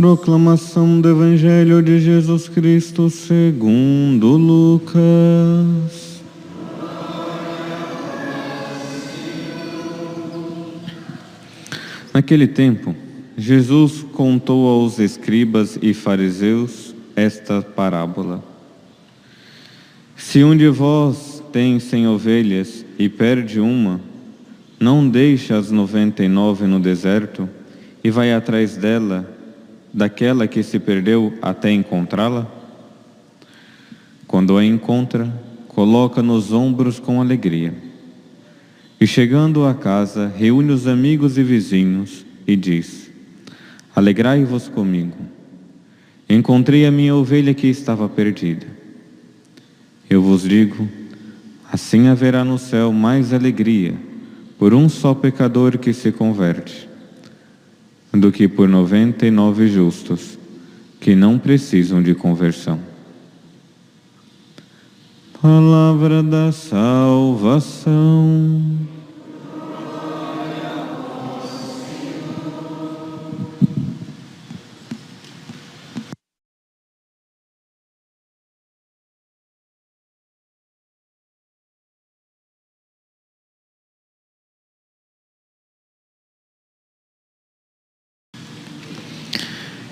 Proclamação do Evangelho de Jesus Cristo segundo Lucas. Naquele tempo, Jesus contou aos escribas e fariseus esta parábola. Se um de vós tem cem ovelhas e perde uma, não deixa as noventa e nove no deserto e vai atrás dela, daquela que se perdeu até encontrá-la? Quando a encontra, coloca nos ombros com alegria. E chegando à casa, reúne os amigos e vizinhos e diz: Alegrai-vos comigo. Encontrei a minha ovelha que estava perdida. Eu vos digo, assim haverá no céu mais alegria por um só pecador que se converte, do que por noventa e nove justos que não precisam de conversão. Palavra da salvação.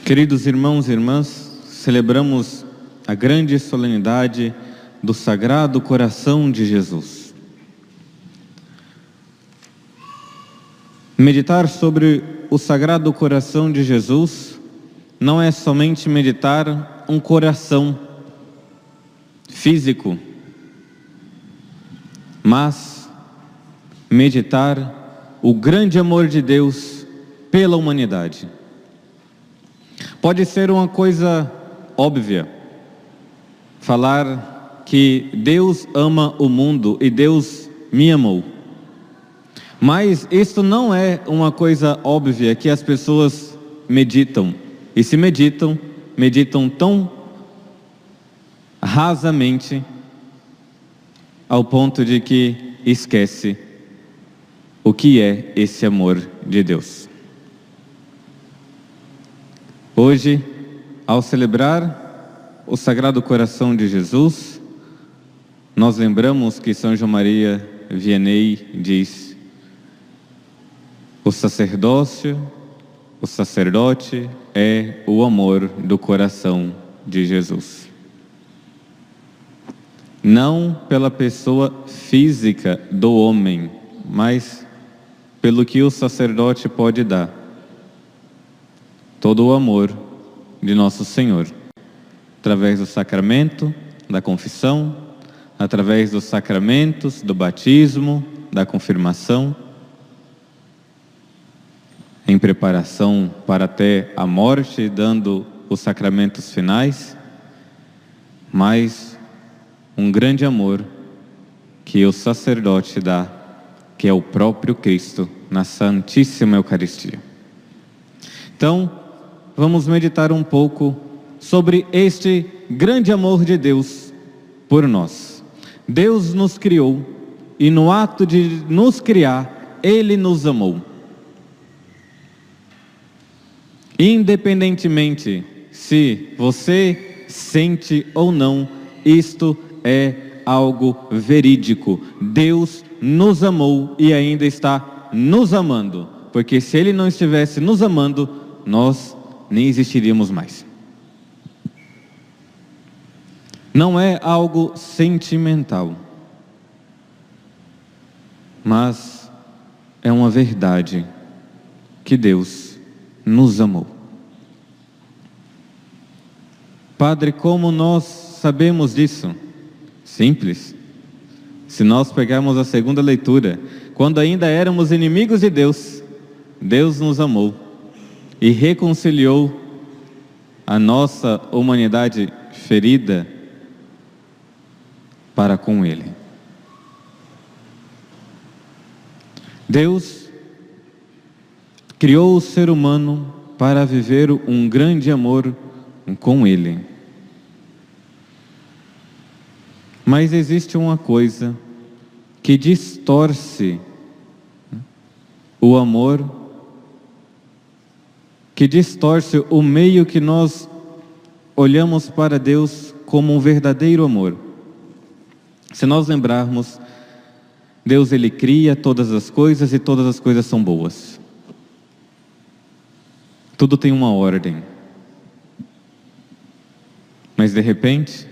Queridos irmãos e irmãs, celebramos a grande solenidade do Sagrado Coração de Jesus. Meditar sobre o Sagrado Coração de Jesus não é somente meditar um coração físico, mas meditar o grande amor de Deus pela humanidade. Pode ser uma coisa óbvia falar que Deus ama o mundo e Deus me amou. Mas isso não é uma coisa óbvia que as pessoas meditam. E se meditam, meditam tão rasamente ao ponto de que esquece o que é esse amor de Deus. Hoje, ao celebrar o Sagrado Coração de Jesus, nós lembramos que São João Maria Vianney diz: o sacerdócio, o sacerdote é o amor do coração de Jesus. Não pela pessoa física do homem, mas pelo que o sacerdote pode dar todo o amor de nosso Senhor, através do sacramento da confissão, através dos sacramentos do batismo, da confirmação, em preparação para até a morte, dando os sacramentos finais, mas um grande amor que o sacerdote dá, que é o próprio Cristo na Santíssima Eucaristia. Então, vamos meditar um pouco sobre este grande amor de Deus por nós. Deus nos criou e no ato de nos criar, Ele nos amou. Independentemente se você sente ou não, isto é algo verídico. Deus nos amou e ainda está nos amando, porque se Ele não estivesse nos amando, nós nem existiríamos mais. Não é algo sentimental, mas é uma verdade que Deus nos amou. Padre, como nós sabemos disso? Simples. Se nós pegarmos a segunda leitura, quando ainda éramos inimigos de Deus, Deus nos amou e reconciliou a nossa humanidade ferida para com Ele. Deus criou o ser humano para viver um grande amor com Ele. Mas existe uma coisa que distorce o amor, que distorce o meio que nós olhamos para Deus como um verdadeiro amor. Se nós lembrarmos, Deus ele cria todas as coisas e todas as coisas são boas. Tudo tem uma ordem. Mas de repente,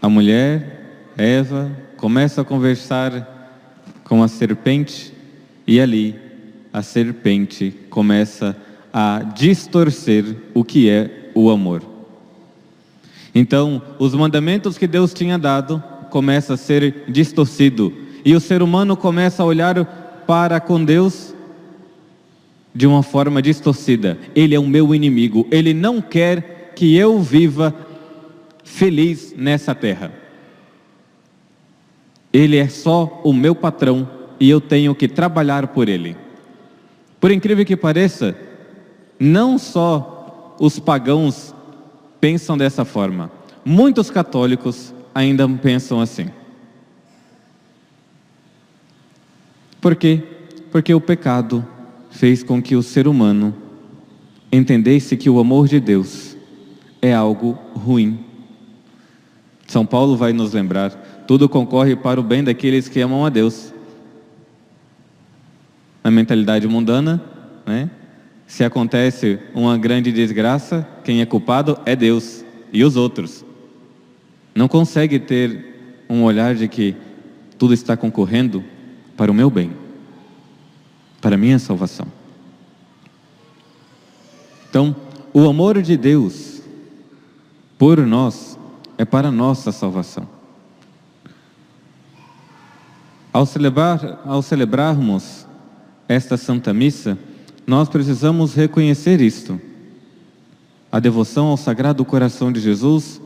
a mulher, Eva, começa a conversar com a serpente e ali a serpente começa a distorcer o que é o amor. Então, os mandamentos que Deus tinha dado começa a ser distorcido e o ser humano começa a olhar para com Deus de uma forma distorcida. Ele é o meu inimigo, ele não quer que eu viva feliz nessa terra. Ele é só o meu patrão e eu tenho que trabalhar por ele. Por incrível que pareça, não só os pagãos pensam dessa forma, muitos católicos ainda pensam assim. Por quê? Porque o pecado fez com que o ser humano entendesse que o amor de Deus é algo ruim. São Paulo vai nos lembrar: tudo concorre para o bem daqueles que amam a Deus. Na mentalidade mundana, né? se acontece uma grande desgraça, quem é culpado é Deus e os outros. Não consegue ter um olhar de que tudo está concorrendo para o meu bem para a minha salvação. Então, o amor de Deus por nós é para a nossa salvação. Ao, celebrar, ao celebrarmos esta Santa Missa, nós precisamos reconhecer isto. A devoção ao Sagrado Coração de Jesus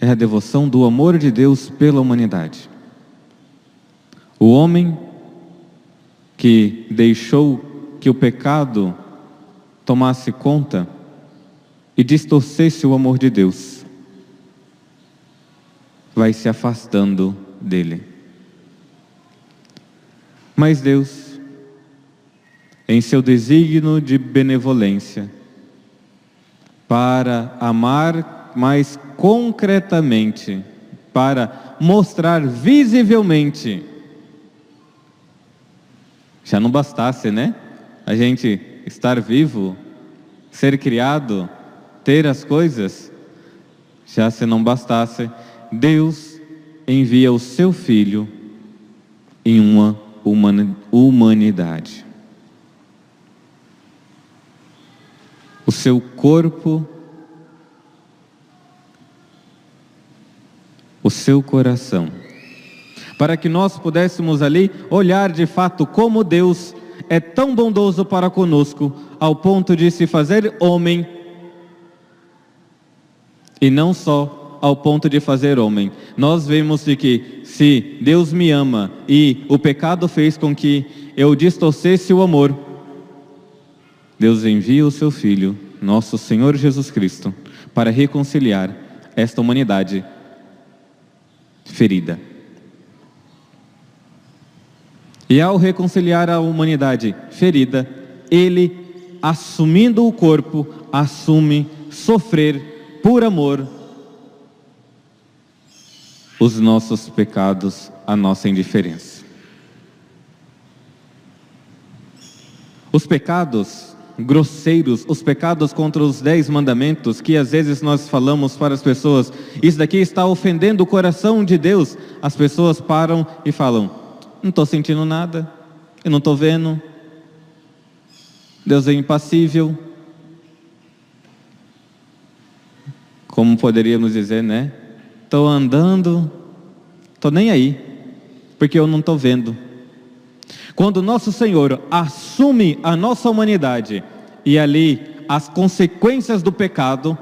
é a devoção do amor de Deus pela humanidade. O homem que deixou que o pecado tomasse conta e distorcesse o amor de Deus, vai se afastando dele. Mas Deus, em seu desígnio de benevolência, para amar mais concretamente, para mostrar visivelmente já não bastasse, né? A gente estar vivo, ser criado, ter as coisas, já se não bastasse, Deus envia o seu Filho em uma humanidade. O seu corpo, o seu coração para que nós pudéssemos ali olhar de fato como Deus é tão bondoso para conosco, ao ponto de se fazer homem, e não só ao ponto de fazer homem. Nós vemos de que se Deus me ama e o pecado fez com que eu distorcesse o amor, Deus envia o seu Filho, nosso Senhor Jesus Cristo, para reconciliar esta humanidade ferida. E ao reconciliar a humanidade ferida, ele, assumindo o corpo, assume sofrer por amor os nossos pecados, a nossa indiferença. Os pecados grosseiros, os pecados contra os dez mandamentos, que às vezes nós falamos para as pessoas, isso daqui está ofendendo o coração de Deus, as pessoas param e falam, não estou sentindo nada, eu não estou vendo. Deus é impassível. Como poderíamos dizer, né? Estou andando, estou nem aí, porque eu não estou vendo. Quando nosso Senhor assume a nossa humanidade e ali as consequências do pecado,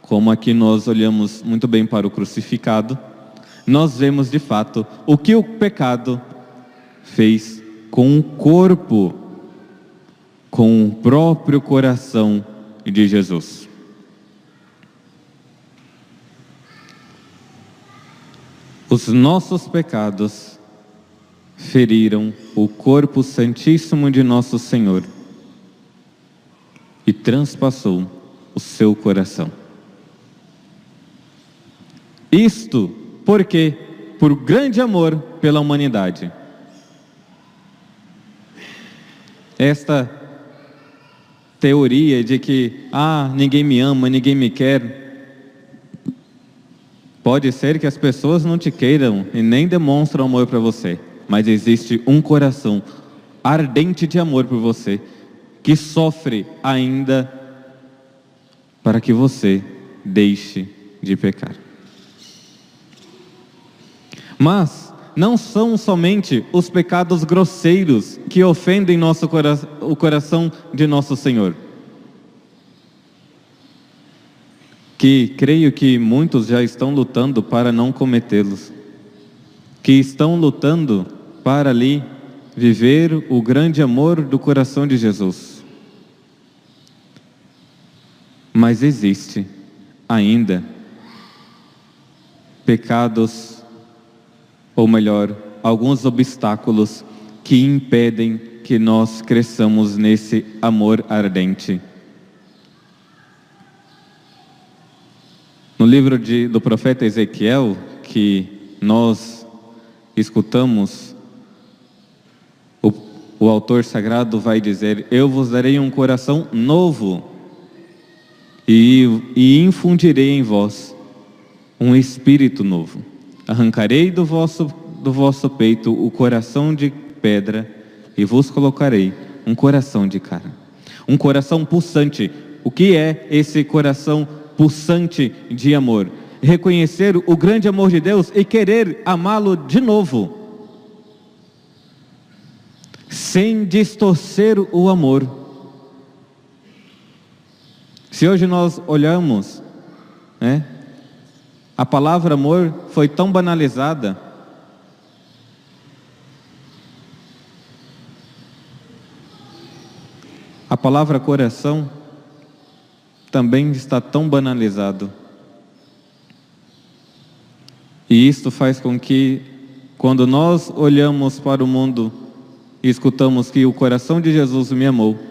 como aqui nós olhamos muito bem para o crucificado, nós vemos de fato o que o pecado fez com o corpo, com o próprio coração de Jesus. Os nossos pecados feriram o corpo santíssimo de nosso Senhor e transpassou o seu coração. Isto porque, por grande amor pela humanidade, esta teoria de que, ah, ninguém me ama, ninguém me quer, pode ser que as pessoas não te queiram e nem demonstram amor para você, mas existe um coração ardente de amor por você que sofre ainda para que você deixe de pecar. Mas não são somente os pecados grosseiros que ofendem nosso cora o coração de nosso Senhor. Que creio que muitos já estão lutando para não cometê-los. Que estão lutando para ali viver o grande amor do coração de Jesus. Mas existe ainda pecados, ou melhor, alguns obstáculos que impedem que nós cresçamos nesse amor ardente. No livro de, do profeta Ezequiel, que nós escutamos, o, o autor sagrado vai dizer: Eu vos darei um coração novo e, e infundirei em vós um espírito novo. Arrancarei do vosso, do vosso peito o coração de pedra e vos colocarei um coração de carne. Um coração pulsante. O que é esse coração pulsante de amor? Reconhecer o grande amor de Deus e querer amá-lo de novo. Sem distorcer o amor se hoje nós olhamos, né, a palavra amor foi tão banalizada. A palavra coração também está tão banalizado. E isto faz com que, quando nós olhamos para o mundo e escutamos que o coração de Jesus me amou,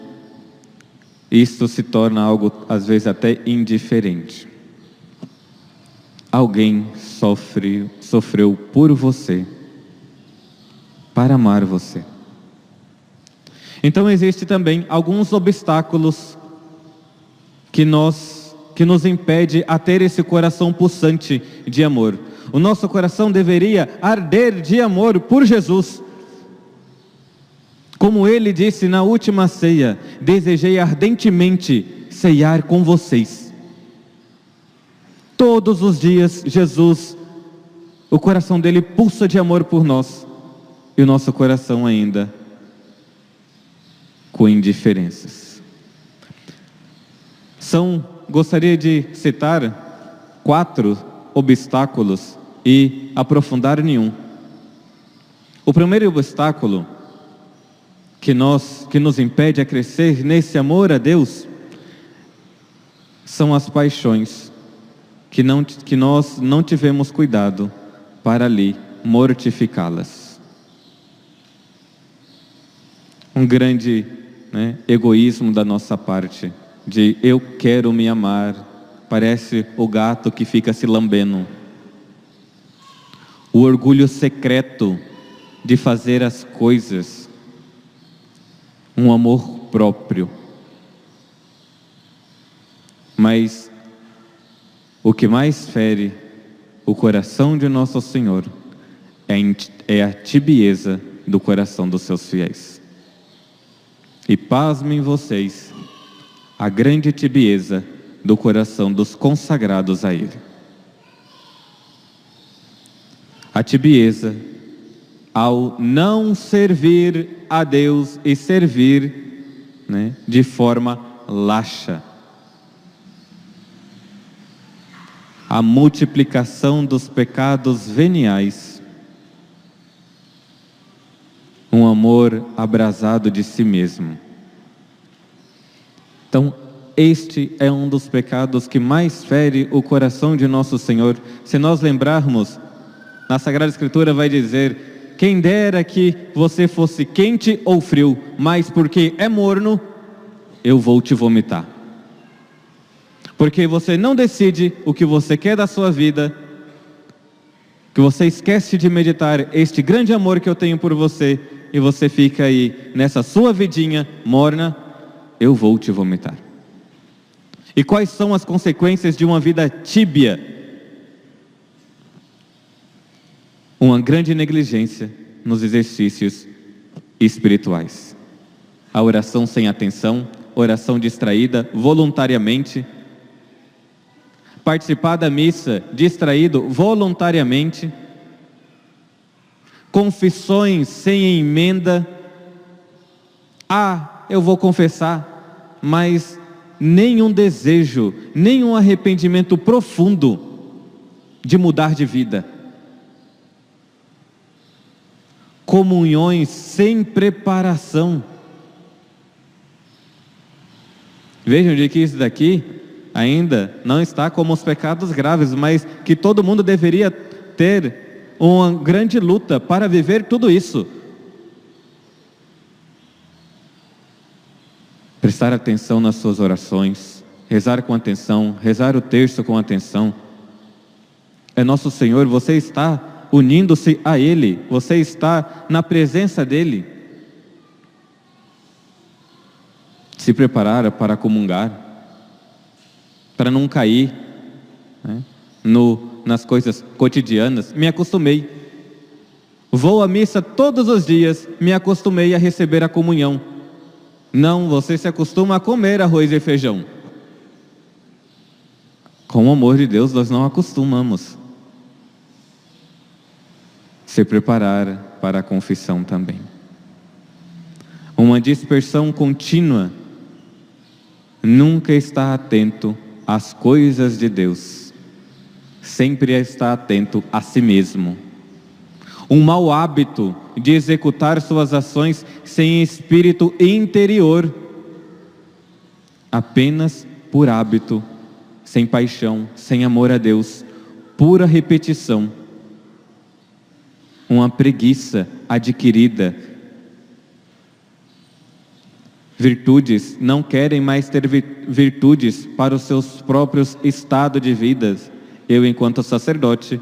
isto se torna algo, às vezes, até indiferente. Alguém sofre, sofreu por você, para amar você. Então existe também alguns obstáculos que nós que nos impede a ter esse coração pulsante de amor. O nosso coração deveria arder de amor por Jesus, como ele disse na última ceia: desejei ardentemente ceiar com vocês. Todos os dias, Jesus, o coração dele pulsa de amor por nós, e o nosso coração ainda com indiferenças. São, gostaria de citar quatro obstáculos e aprofundar nenhum. O primeiro obstáculo que, nós, que nos impede a crescer nesse amor a Deus são as paixões que, não, que nós não tivemos cuidado para ali mortificá-las. Um grande né, egoísmo da nossa parte, de eu quero me amar, parece o gato que fica se lambendo. O orgulho secreto de fazer as coisas um amor próprio. Mas o que mais fere o coração de nosso Senhor é, é a tibieza do coração dos seus fiéis. E pasmem vocês a grande tibieza do coração dos consagrados a Ele. A tibieza ao não servir a Deus e servir né, de forma laxa. A multiplicação dos pecados veniais. Um amor abrasado de si mesmo. Então, este é um dos pecados que mais fere o coração de nosso Senhor. Se nós lembrarmos, na Sagrada Escritura vai dizer: quem dera que você fosse quente ou frio, mas porque é morno, eu vou te vomitar. Porque você não decide o que você quer da sua vida, que você esquece de meditar este grande amor que eu tenho por você, e você fica aí nessa sua vidinha morna, eu vou te vomitar. E quais são as consequências de uma vida tíbia? Uma grande negligência nos exercícios espirituais. A oração sem atenção, oração distraída voluntariamente. Participar da missa distraído voluntariamente. Confissões sem emenda. Ah, eu vou confessar, mas nenhum desejo, nenhum arrependimento profundo de mudar de vida. Comunhões sem preparação. Vejam de que isso daqui ainda não está como os pecados graves, mas que todo mundo deveria ter uma grande luta para viver tudo isso. prestar atenção nas suas orações, rezar com atenção, rezar o terço com atenção. É nosso Senhor, você está unindo-se a Ele, você está na presença dEle. Se preparar para comungar, para não cair né, no, nas coisas cotidianas. Me acostumei. Vou à missa todos os dias, me acostumei a receber a comunhão. Não, você se acostuma a comer arroz e feijão. Com o amor de Deus, nós não acostumamos. Se preparar para a confissão também. Uma dispersão contínua nunca está atento às coisas de Deus, sempre está atento a si mesmo um mau hábito de executar suas ações sem espírito interior, apenas por hábito, sem paixão, sem amor a Deus, pura repetição, uma preguiça adquirida. Virtudes não querem mais ter virtudes para os seus próprios estados de vida. Eu, enquanto sacerdote,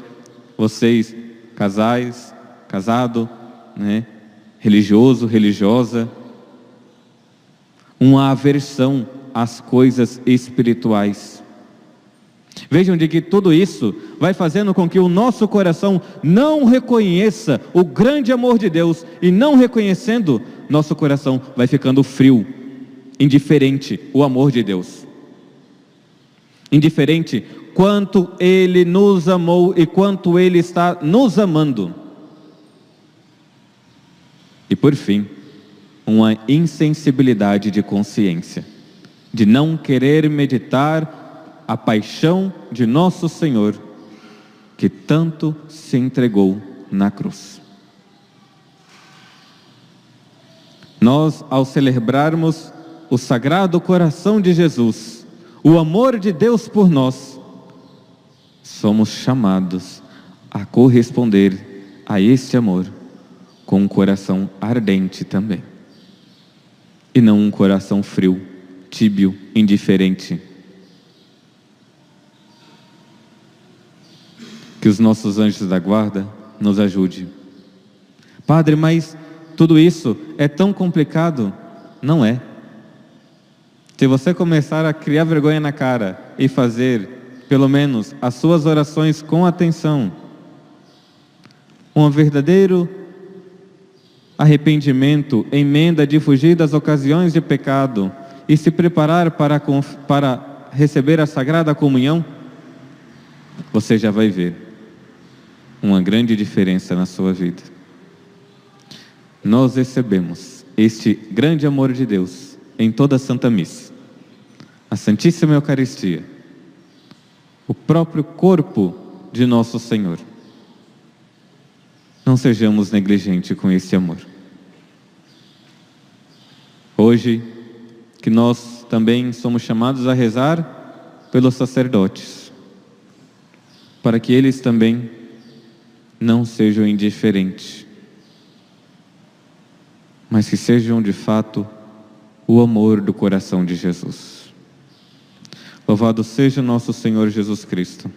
vocês, casais, casado, né? religioso, religiosa, uma aversão às coisas espirituais. Vejam de que tudo isso vai fazendo com que o nosso coração não reconheça o grande amor de Deus e não reconhecendo, nosso coração vai ficando frio, indiferente o amor de Deus. Indiferente quanto ele nos amou e quanto ele está nos amando. E por fim, uma insensibilidade de consciência, de não querer meditar a paixão de nosso Senhor, que tanto se entregou na cruz. Nós, ao celebrarmos o Sagrado Coração de Jesus, o amor de Deus por nós, somos chamados a corresponder a este amor com um coração ardente também. E não um coração frio, tíbio, indiferente. Que os nossos anjos da guarda nos ajude. Padre, mas tudo isso é tão complicado? Não é. Se você começar a criar vergonha na cara e fazer, pelo menos, as suas orações com atenção, um verdadeiro arrependimento, emenda de fugir das ocasiões de pecado e se preparar para, para receber a sagrada comunhão, você já vai ver uma grande diferença na sua vida. Nós recebemos este grande amor de Deus em toda a Santa Missa. a Santíssima Eucaristia, o próprio corpo de nosso Senhor. Não sejamos negligentes com esse amor. Hoje, que nós também somos chamados a rezar pelos sacerdotes, para que eles também não sejam indiferentes, mas que sejam de fato o amor do coração de Jesus. Louvado seja nosso Senhor Jesus Cristo.